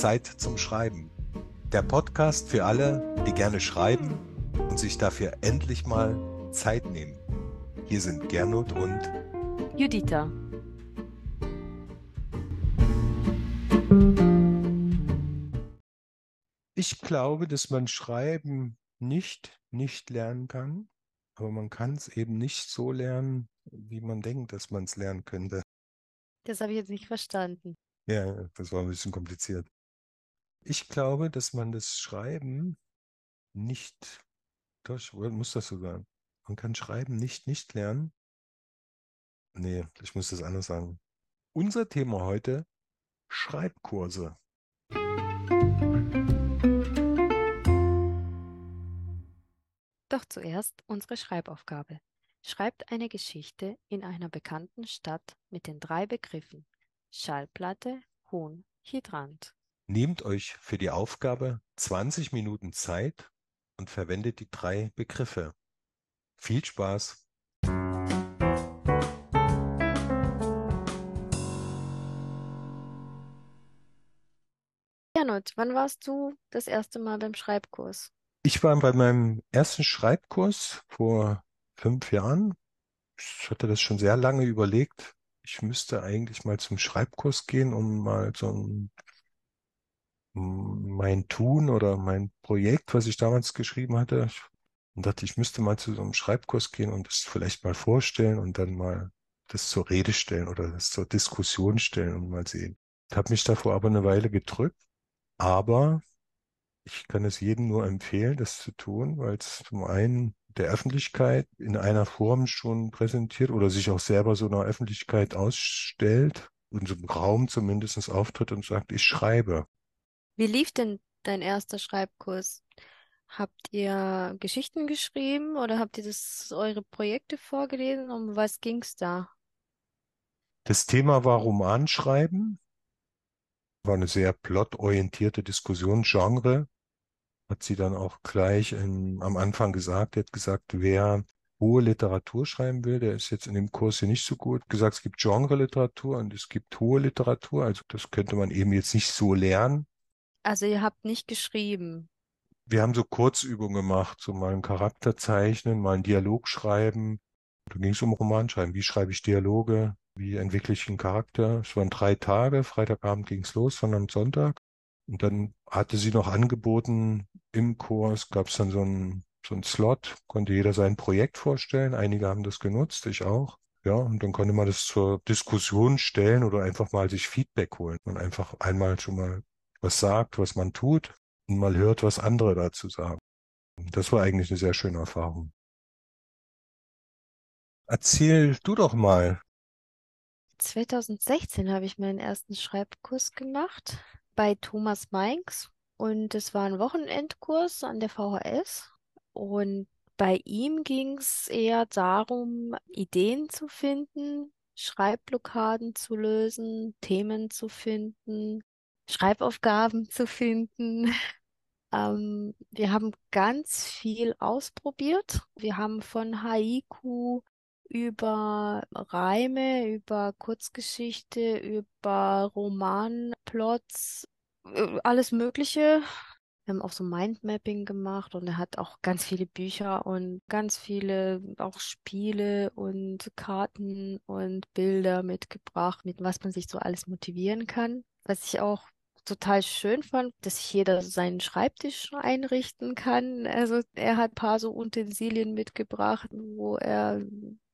Zeit zum Schreiben. Der Podcast für alle, die gerne schreiben und sich dafür endlich mal Zeit nehmen. Hier sind Gernot und Juditha. Ich glaube, dass man Schreiben nicht nicht lernen kann, aber man kann es eben nicht so lernen, wie man denkt, dass man es lernen könnte. Das habe ich jetzt nicht verstanden. Ja, das war ein bisschen kompliziert. Ich glaube, dass man das Schreiben nicht, ich muss das sogar. Man kann Schreiben nicht nicht lernen. Nee, ich muss das anders sagen. Unser Thema heute, Schreibkurse. Doch zuerst unsere Schreibaufgabe. Schreibt eine Geschichte in einer bekannten Stadt mit den drei Begriffen Schallplatte, Huhn, Hydrant. Nehmt euch für die Aufgabe 20 Minuten Zeit und verwendet die drei Begriffe. Viel Spaß! Gernot, wann warst du das erste Mal beim Schreibkurs? Ich war bei meinem ersten Schreibkurs vor fünf Jahren. Ich hatte das schon sehr lange überlegt. Ich müsste eigentlich mal zum Schreibkurs gehen, um mal so ein, mein Tun oder mein Projekt, was ich damals geschrieben hatte, und dachte, ich müsste mal zu so einem Schreibkurs gehen und das vielleicht mal vorstellen und dann mal das zur Rede stellen oder das zur Diskussion stellen und mal sehen. Ich habe mich davor aber eine Weile gedrückt, aber ich kann es jedem nur empfehlen, das zu tun, weil es zum einen der Öffentlichkeit in einer Form schon präsentiert oder sich auch selber so einer Öffentlichkeit ausstellt, in so einem Raum zumindest auftritt und sagt, ich schreibe. Wie lief denn dein erster Schreibkurs? Habt ihr Geschichten geschrieben oder habt ihr das eure Projekte vorgelesen? Um was ging's da? Das Thema war Romanschreiben. War eine sehr plotorientierte Diskussion, Genre hat sie dann auch gleich in, am Anfang gesagt. Er hat gesagt, wer hohe Literatur schreiben will, der ist jetzt in dem Kurs hier nicht so gut. Gesagt, es gibt Genre-Literatur und es gibt hohe Literatur. Also das könnte man eben jetzt nicht so lernen. Also ihr habt nicht geschrieben. Wir haben so Kurzübungen gemacht, so mal einen Charakter zeichnen, mal einen Dialog schreiben. Da ging es um Romanschreiben. Wie schreibe ich Dialoge? Wie entwickle ich einen Charakter? Es waren drei Tage. Freitagabend ging es los, sondern Sonntag. Und dann hatte sie noch angeboten, im Kurs gab es dann so einen so einen Slot, konnte jeder sein Projekt vorstellen. Einige haben das genutzt, ich auch. Ja, und dann konnte man das zur Diskussion stellen oder einfach mal sich Feedback holen. Man einfach einmal schon mal was sagt, was man tut und mal hört, was andere dazu sagen. Das war eigentlich eine sehr schöne Erfahrung. Erzähl du doch mal. 2016 habe ich meinen ersten Schreibkurs gemacht bei Thomas Meinks und es war ein Wochenendkurs an der VHS und bei ihm ging es eher darum, Ideen zu finden, Schreibblockaden zu lösen, Themen zu finden, Schreibaufgaben zu finden. Ähm, wir haben ganz viel ausprobiert. Wir haben von Haiku über Reime, über Kurzgeschichte, über Romanplots, äh, alles Mögliche. Wir haben auch so Mindmapping gemacht und er hat auch ganz viele Bücher und ganz viele auch Spiele und Karten und Bilder mitgebracht, mit was man sich so alles motivieren kann. Was ich auch total schön fand, dass sich jeder seinen Schreibtisch einrichten kann. Also er hat ein paar so Utensilien mitgebracht, wo er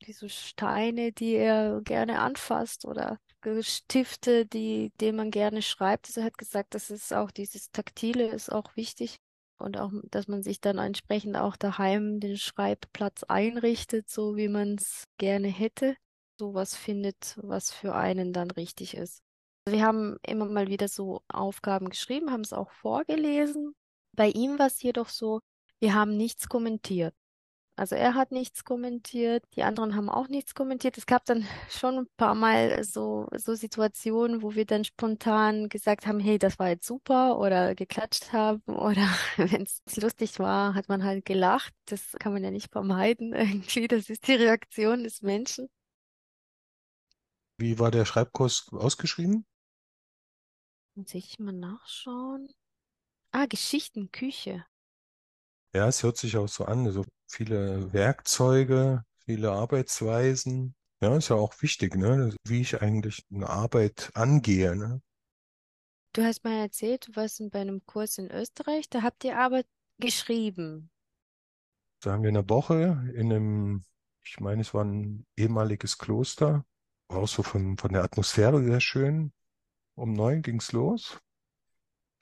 diese Steine, die er gerne anfasst oder Stifte, die, denen man gerne schreibt. Also er hat gesagt, dass es auch dieses Taktile ist auch wichtig. Und auch, dass man sich dann entsprechend auch daheim den Schreibplatz einrichtet, so wie man es gerne hätte. Sowas findet, was für einen dann richtig ist. Wir haben immer mal wieder so Aufgaben geschrieben, haben es auch vorgelesen. Bei ihm war es jedoch so, wir haben nichts kommentiert. Also er hat nichts kommentiert, die anderen haben auch nichts kommentiert. Es gab dann schon ein paar Mal so, so Situationen, wo wir dann spontan gesagt haben, hey, das war jetzt super oder geklatscht haben oder wenn es lustig war, hat man halt gelacht. Das kann man ja nicht vermeiden irgendwie. Das ist die Reaktion des Menschen. Wie war der Schreibkurs ausgeschrieben? Muss ich mal nachschauen. Ah, Geschichtenküche. Ja, es hört sich auch so an, so viele Werkzeuge, viele Arbeitsweisen. Ja, ist ja auch wichtig, ne? Wie ich eigentlich eine Arbeit angehe, ne? Du hast mal erzählt, du warst bei einem Kurs in Österreich, da habt ihr aber geschrieben. Da haben wir eine Woche in einem, ich meine, es war ein ehemaliges Kloster, war auch so von, von der Atmosphäre sehr schön. Um neun ging's los.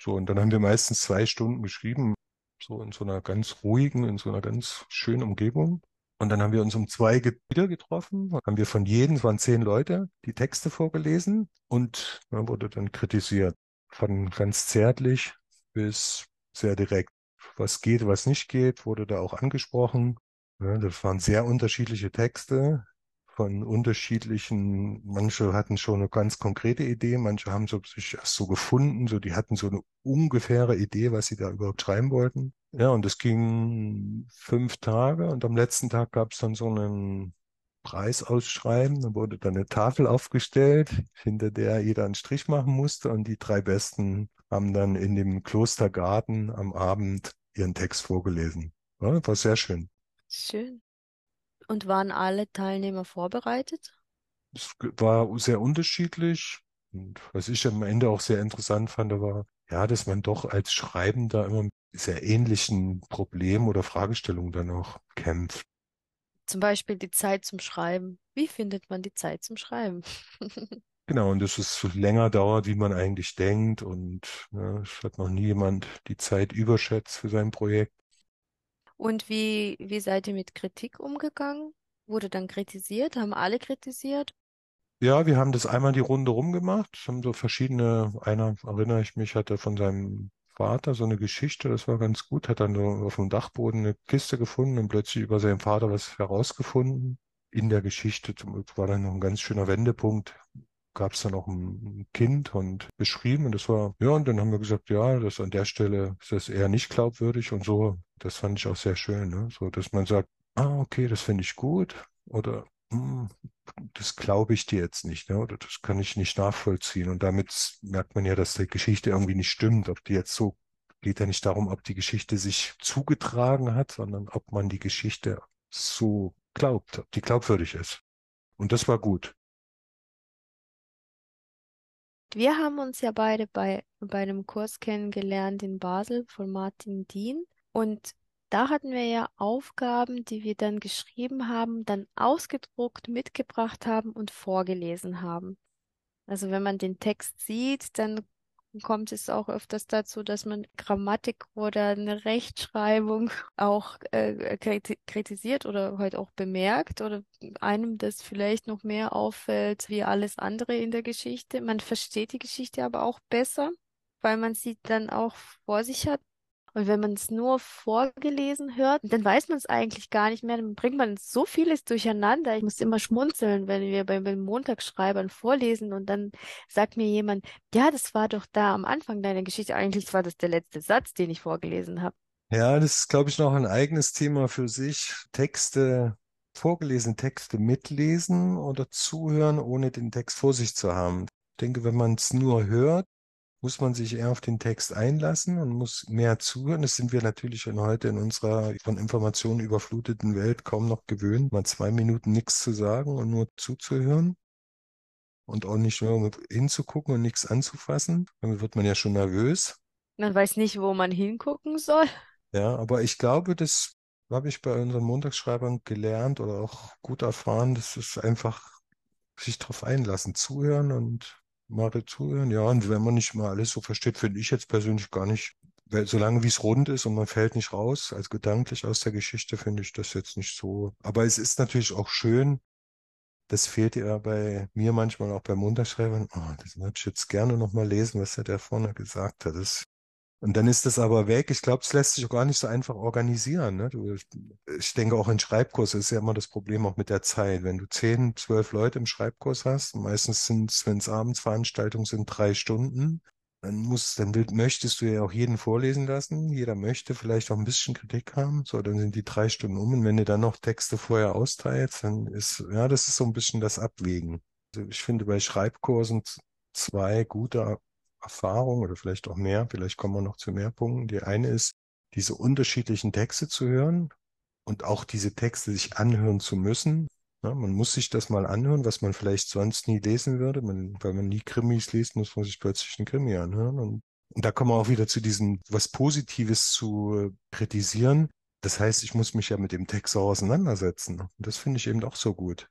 So, und dann haben wir meistens zwei Stunden geschrieben, so in so einer ganz ruhigen, in so einer ganz schönen Umgebung. Und dann haben wir uns um zwei wieder getroffen, haben wir von jedem, es waren zehn Leute, die Texte vorgelesen und ja, wurde dann kritisiert. Von ganz zärtlich bis sehr direkt. Was geht, was nicht geht, wurde da auch angesprochen. Ja, das waren sehr unterschiedliche Texte von unterschiedlichen, manche hatten schon eine ganz konkrete Idee, manche haben so sich erst so gefunden, so die hatten so eine ungefähre Idee, was sie da überhaupt schreiben wollten. Ja, und das ging fünf Tage und am letzten Tag gab es dann so einen Preis ausschreiben. Da wurde dann eine Tafel aufgestellt, hinter der jeder einen Strich machen musste und die drei Besten haben dann in dem Klostergarten am Abend ihren Text vorgelesen. Ja, war sehr schön. Schön. Und waren alle Teilnehmer vorbereitet? Es war sehr unterschiedlich. Und was ich am Ende auch sehr interessant fand, war, ja, dass man doch als Schreibender immer mit sehr ähnlichen Problemen oder Fragestellungen dann auch kämpft. Zum Beispiel die Zeit zum Schreiben. Wie findet man die Zeit zum Schreiben? Genau, und dass es länger dauert, wie man eigentlich denkt. Und ne, es hat noch nie jemand die Zeit überschätzt für sein Projekt. Und wie, wie seid ihr mit Kritik umgegangen? Wurde dann kritisiert? Haben alle kritisiert? Ja, wir haben das einmal die Runde rumgemacht. Haben so verschiedene, einer, erinnere ich mich, hatte von seinem Vater so eine Geschichte, das war ganz gut, hat dann so auf dem Dachboden eine Kiste gefunden und plötzlich über seinen Vater was herausgefunden. In der Geschichte war dann noch ein ganz schöner Wendepunkt. Gab es dann auch ein Kind und beschrieben und das war, ja, und dann haben wir gesagt, ja, das an der Stelle ist das eher nicht glaubwürdig und so. Das fand ich auch sehr schön, ne? So, dass man sagt, ah, okay, das finde ich gut oder hm, das glaube ich dir jetzt nicht, ne? oder das kann ich nicht nachvollziehen. Und damit merkt man ja, dass die Geschichte irgendwie nicht stimmt. Ob die jetzt so, geht ja nicht darum, ob die Geschichte sich zugetragen hat, sondern ob man die Geschichte so glaubt, ob die glaubwürdig ist. Und das war gut. Wir haben uns ja beide bei, bei einem Kurs kennengelernt in Basel von Martin Dien. Und da hatten wir ja Aufgaben, die wir dann geschrieben haben, dann ausgedruckt, mitgebracht haben und vorgelesen haben. Also wenn man den Text sieht, dann kommt es auch öfters dazu, dass man Grammatik oder eine Rechtschreibung auch äh, kritisiert oder halt auch bemerkt oder einem das vielleicht noch mehr auffällt wie alles andere in der Geschichte. Man versteht die Geschichte aber auch besser, weil man sie dann auch vor sich hat und wenn man es nur vorgelesen hört, dann weiß man es eigentlich gar nicht mehr. Dann bringt man so vieles durcheinander. Ich muss immer schmunzeln, wenn wir beim, beim Montagsschreibern vorlesen und dann sagt mir jemand, ja, das war doch da am Anfang deiner Geschichte. Eigentlich war das der letzte Satz, den ich vorgelesen habe. Ja, das ist, glaube ich, noch ein eigenes Thema für sich. Texte, vorgelesene Texte mitlesen oder zuhören, ohne den Text vor sich zu haben. Ich denke, wenn man es nur hört, muss man sich eher auf den Text einlassen und muss mehr zuhören. Das sind wir natürlich heute in unserer von Informationen überfluteten Welt kaum noch gewöhnt, mal zwei Minuten nichts zu sagen und nur zuzuhören und auch nicht nur hinzugucken und nichts anzufassen. Damit wird man ja schon nervös. Man weiß nicht, wo man hingucken soll. Ja, aber ich glaube, das habe ich bei unseren Montagsschreibern gelernt oder auch gut erfahren, das ist einfach sich darauf einlassen, zuhören und mal zuhören. Ja, und wenn man nicht mal alles so versteht, finde ich jetzt persönlich gar nicht. Weil, solange wie es rund ist und man fällt nicht raus, als gedanklich aus der Geschichte, finde ich das jetzt nicht so. Aber es ist natürlich auch schön, das fehlt ja bei mir manchmal auch beim Unterschreiben. Oh, das würde ich jetzt gerne nochmal lesen, was er da vorne gesagt hat. Das und dann ist das aber weg. Ich glaube, es lässt sich auch gar nicht so einfach organisieren. Ne? Du, ich denke, auch in Schreibkurs ist ja immer das Problem auch mit der Zeit. Wenn du zehn, zwölf Leute im Schreibkurs hast, meistens sind es, wenn es abends Veranstaltungen sind, drei Stunden, dann muss, dann will, möchtest du ja auch jeden vorlesen lassen. Jeder möchte vielleicht auch ein bisschen Kritik haben. So, dann sind die drei Stunden um. Und wenn du dann noch Texte vorher austeilst, dann ist, ja, das ist so ein bisschen das Abwägen. Also ich finde bei Schreibkursen zwei gute Erfahrungen oder vielleicht auch mehr, vielleicht kommen wir noch zu mehr Punkten. Die eine ist, diese unterschiedlichen Texte zu hören und auch diese Texte sich anhören zu müssen. Ja, man muss sich das mal anhören, was man vielleicht sonst nie lesen würde. Man, weil man nie Krimis liest, muss man sich plötzlich einen Krimi anhören. Und, und da kommen wir auch wieder zu diesem, was Positives zu kritisieren. Das heißt, ich muss mich ja mit dem Text auch auseinandersetzen. Und das finde ich eben auch so gut.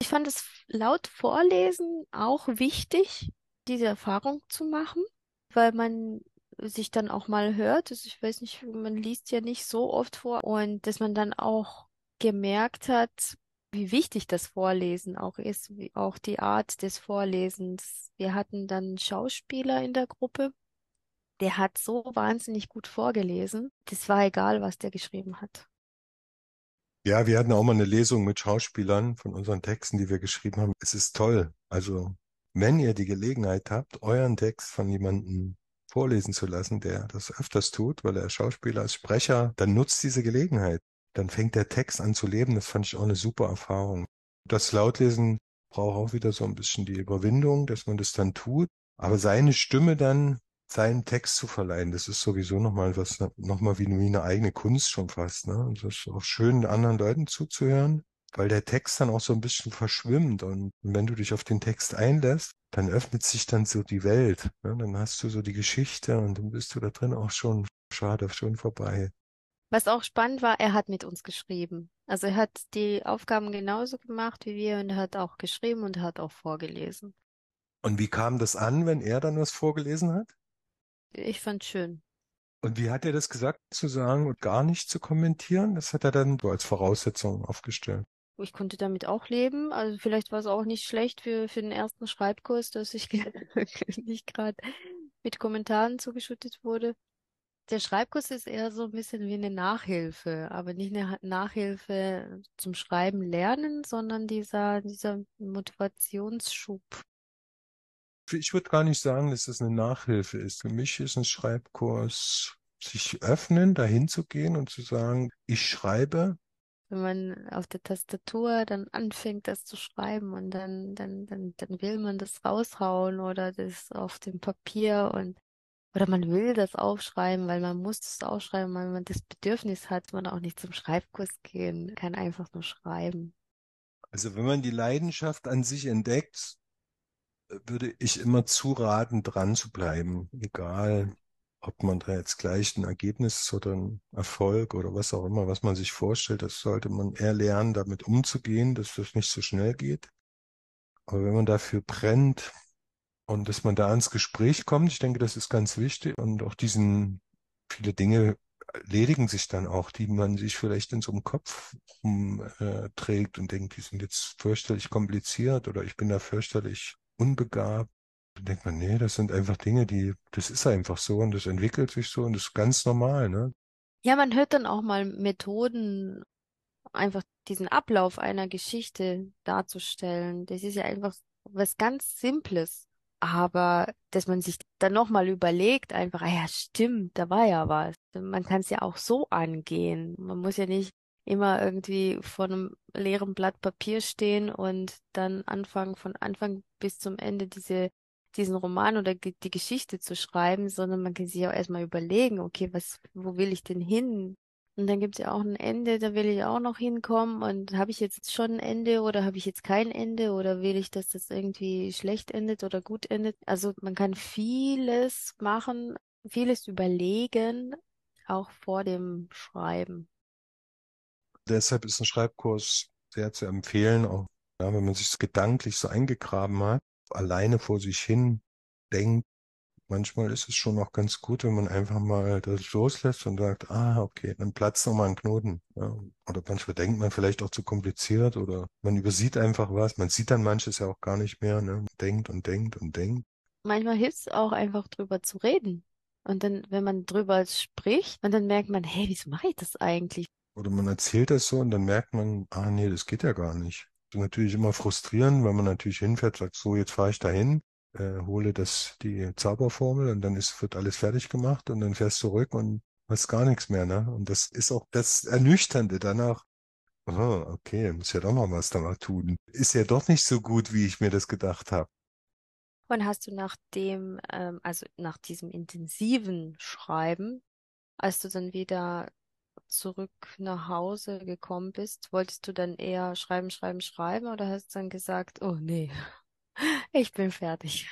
Ich fand es laut Vorlesen auch wichtig, diese Erfahrung zu machen, weil man sich dann auch mal hört. Also ich weiß nicht, man liest ja nicht so oft vor und dass man dann auch gemerkt hat, wie wichtig das Vorlesen auch ist, wie auch die Art des Vorlesens. Wir hatten dann einen Schauspieler in der Gruppe, der hat so wahnsinnig gut vorgelesen. Das war egal, was der geschrieben hat. Ja, wir hatten auch mal eine Lesung mit Schauspielern von unseren Texten, die wir geschrieben haben. Es ist toll. Also, wenn ihr die Gelegenheit habt, euren Text von jemandem vorlesen zu lassen, der das öfters tut, weil er Schauspieler ist, Sprecher, dann nutzt diese Gelegenheit. Dann fängt der Text an zu leben. Das fand ich auch eine super Erfahrung. Das Lautlesen braucht auch wieder so ein bisschen die Überwindung, dass man das dann tut. Aber seine Stimme dann seinen Text zu verleihen, das ist sowieso nochmal was, nochmal wie, eine eigene Kunst schon fast. Ne? Und das ist auch schön, anderen Leuten zuzuhören, weil der Text dann auch so ein bisschen verschwimmt. Und wenn du dich auf den Text einlässt, dann öffnet sich dann so die Welt. Ne? Dann hast du so die Geschichte und dann bist du da drin auch schon, schade, schon vorbei. Was auch spannend war, er hat mit uns geschrieben. Also er hat die Aufgaben genauso gemacht wie wir und er hat auch geschrieben und hat auch vorgelesen. Und wie kam das an, wenn er dann was vorgelesen hat? Ich fand schön. Und wie hat er das gesagt, zu sagen und gar nicht zu kommentieren? Das hat er dann so als Voraussetzung aufgestellt. Ich konnte damit auch leben. Also vielleicht war es auch nicht schlecht für, für den ersten Schreibkurs, dass ich nicht gerade mit Kommentaren zugeschüttet wurde. Der Schreibkurs ist eher so ein bisschen wie eine Nachhilfe, aber nicht eine Nachhilfe zum Schreiben lernen, sondern dieser, dieser Motivationsschub. Ich würde gar nicht sagen, dass das eine Nachhilfe ist. Für mich ist ein Schreibkurs sich öffnen, dahin zu gehen und zu sagen, ich schreibe wenn man auf der Tastatur dann anfängt, das zu schreiben und dann, dann, dann, dann will man das raushauen oder das auf dem Papier und oder man will das aufschreiben, weil man muss das aufschreiben, weil man das Bedürfnis hat, man auch nicht zum Schreibkurs gehen, kann einfach nur schreiben. Also wenn man die Leidenschaft an sich entdeckt, würde ich immer zuraten, dran zu bleiben, egal ob man da jetzt gleich ein Ergebnis oder ein Erfolg oder was auch immer, was man sich vorstellt, das sollte man eher lernen, damit umzugehen, dass das nicht so schnell geht. Aber wenn man dafür brennt und dass man da ans Gespräch kommt, ich denke, das ist ganz wichtig und auch diesen, viele Dinge erledigen sich dann auch, die man sich vielleicht in so einem Kopf umträgt äh, und denkt, die sind jetzt fürchterlich kompliziert oder ich bin da fürchterlich unbegabt. Denkt man, nee, das sind einfach Dinge, die, das ist einfach so und das entwickelt sich so und das ist ganz normal, ne? Ja, man hört dann auch mal Methoden, einfach diesen Ablauf einer Geschichte darzustellen. Das ist ja einfach was ganz Simples. Aber dass man sich dann nochmal überlegt, einfach, ah ja, stimmt, da war ja was. Man kann es ja auch so angehen. Man muss ja nicht immer irgendwie vor einem leeren Blatt Papier stehen und dann anfangen, von Anfang bis zum Ende diese diesen Roman oder die Geschichte zu schreiben, sondern man kann sich auch erstmal überlegen, okay, was, wo will ich denn hin? Und dann gibt es ja auch ein Ende, da will ich auch noch hinkommen. Und habe ich jetzt schon ein Ende oder habe ich jetzt kein Ende oder will ich, dass das irgendwie schlecht endet oder gut endet? Also man kann vieles machen, vieles überlegen, auch vor dem Schreiben. Deshalb ist ein Schreibkurs sehr zu empfehlen, auch ja, wenn man sich gedanklich so eingegraben hat alleine vor sich hin denkt, manchmal ist es schon auch ganz gut, wenn man einfach mal das loslässt und sagt, ah, okay, dann platzt nochmal ein Knoten. Ja. Oder manchmal denkt man vielleicht auch zu kompliziert oder man übersieht einfach was. Man sieht dann manches ja auch gar nicht mehr, ne? denkt und denkt und denkt. Manchmal hilft es auch einfach drüber zu reden. Und dann, wenn man drüber spricht, und dann merkt man, hey, wieso mache ich das eigentlich? Oder man erzählt das so und dann merkt man, ah nee, das geht ja gar nicht natürlich immer frustrierend, weil man natürlich hinfährt, sagt, so, jetzt fahre ich dahin, äh, hole das, die Zauberformel und dann ist, wird alles fertig gemacht und dann fährst du zurück und hast gar nichts mehr, ne? Und das ist auch das Ernüchternde danach. Oh, okay, muss ja doch noch was da mal tun. Ist ja doch nicht so gut, wie ich mir das gedacht habe. Und hast du nach dem, ähm, also nach diesem intensiven Schreiben, als du dann wieder zurück nach Hause gekommen bist, wolltest du dann eher schreiben, schreiben, schreiben oder hast du dann gesagt, oh nee, ich bin fertig?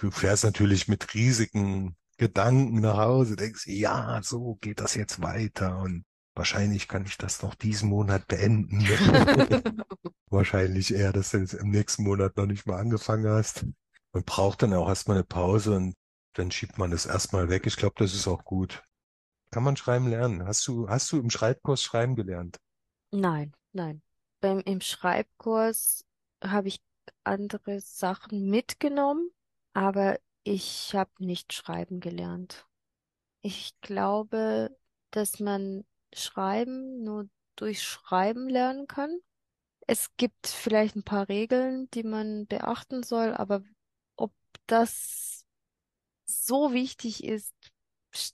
Du fährst natürlich mit riesigen Gedanken nach Hause, denkst, ja, so geht das jetzt weiter und wahrscheinlich kann ich das noch diesen Monat beenden. wahrscheinlich eher, dass du jetzt im nächsten Monat noch nicht mal angefangen hast. Man braucht dann auch erstmal eine Pause und dann schiebt man das erstmal weg. Ich glaube, das ist auch gut. Kann man schreiben lernen? Hast du, hast du im Schreibkurs schreiben gelernt? Nein, nein. Beim, im Schreibkurs habe ich andere Sachen mitgenommen, aber ich habe nicht schreiben gelernt. Ich glaube, dass man Schreiben nur durch Schreiben lernen kann. Es gibt vielleicht ein paar Regeln, die man beachten soll, aber ob das so wichtig ist,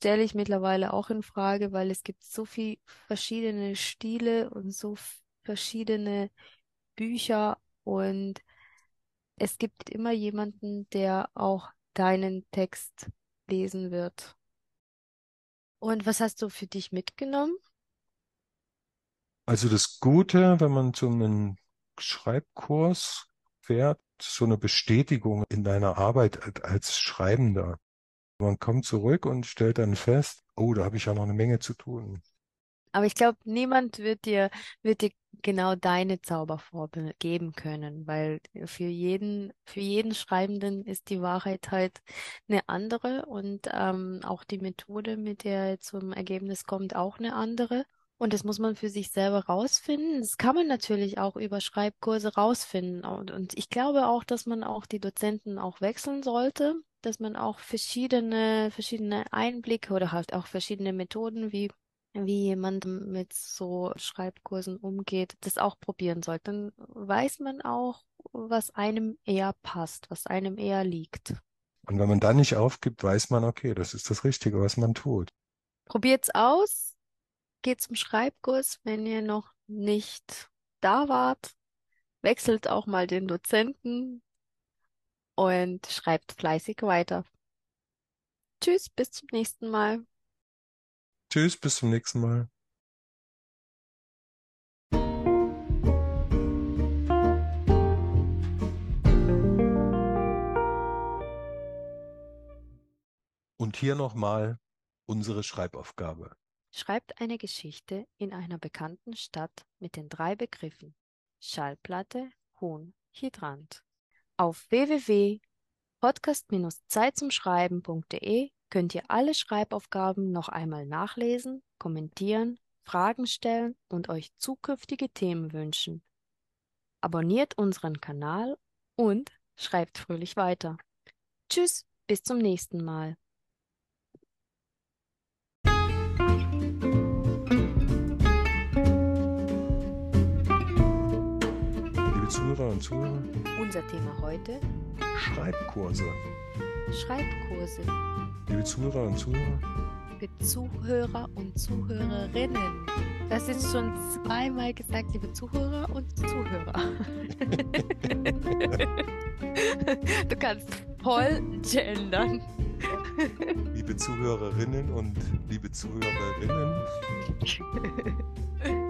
stelle ich mittlerweile auch in Frage, weil es gibt so viel verschiedene Stile und so verschiedene Bücher und es gibt immer jemanden, der auch deinen Text lesen wird. Und was hast du für dich mitgenommen? Also das Gute, wenn man zu einem Schreibkurs fährt, so eine Bestätigung in deiner Arbeit als Schreibender. Man kommt zurück und stellt dann fest, oh, da habe ich ja noch eine Menge zu tun. Aber ich glaube, niemand wird dir, wird dir genau deine Zauberformel geben können, weil für jeden, für jeden Schreibenden ist die Wahrheit halt eine andere und ähm, auch die Methode, mit der er zum Ergebnis kommt, auch eine andere. Und das muss man für sich selber rausfinden. Das kann man natürlich auch über Schreibkurse rausfinden. Und, und ich glaube auch, dass man auch die Dozenten auch wechseln sollte, dass man auch verschiedene, verschiedene Einblicke oder halt auch verschiedene Methoden, wie wie jemand mit so Schreibkursen umgeht, das auch probieren sollte. Dann weiß man auch, was einem eher passt, was einem eher liegt. Und wenn man da nicht aufgibt, weiß man, okay, das ist das Richtige, was man tut. Probiert's aus, geht zum Schreibkurs, wenn ihr noch nicht da wart. Wechselt auch mal den Dozenten und schreibt fleißig weiter. Tschüss, bis zum nächsten Mal. Tschüss, bis zum nächsten Mal. Und hier nochmal unsere Schreibaufgabe. Schreibt eine Geschichte in einer bekannten Stadt mit den drei Begriffen Schallplatte, Hohn, Hydrant. Auf www.podcast-zeitzumschreiben.de könnt ihr alle Schreibaufgaben noch einmal nachlesen, kommentieren, Fragen stellen und euch zukünftige Themen wünschen. Abonniert unseren Kanal und schreibt fröhlich weiter. Tschüss, bis zum nächsten Mal. Zuhörer und Zuhörer, Unser Thema heute Schreibkurse. Schreibkurse. Liebe Zuhörer und Zuhörer, Liebe Zuhörer und Zuhörerinnen. Das ist schon zweimal gesagt, liebe Zuhörer und Zuhörer. du kannst voll gendern. liebe Zuhörerinnen und liebe Zuhörerinnen,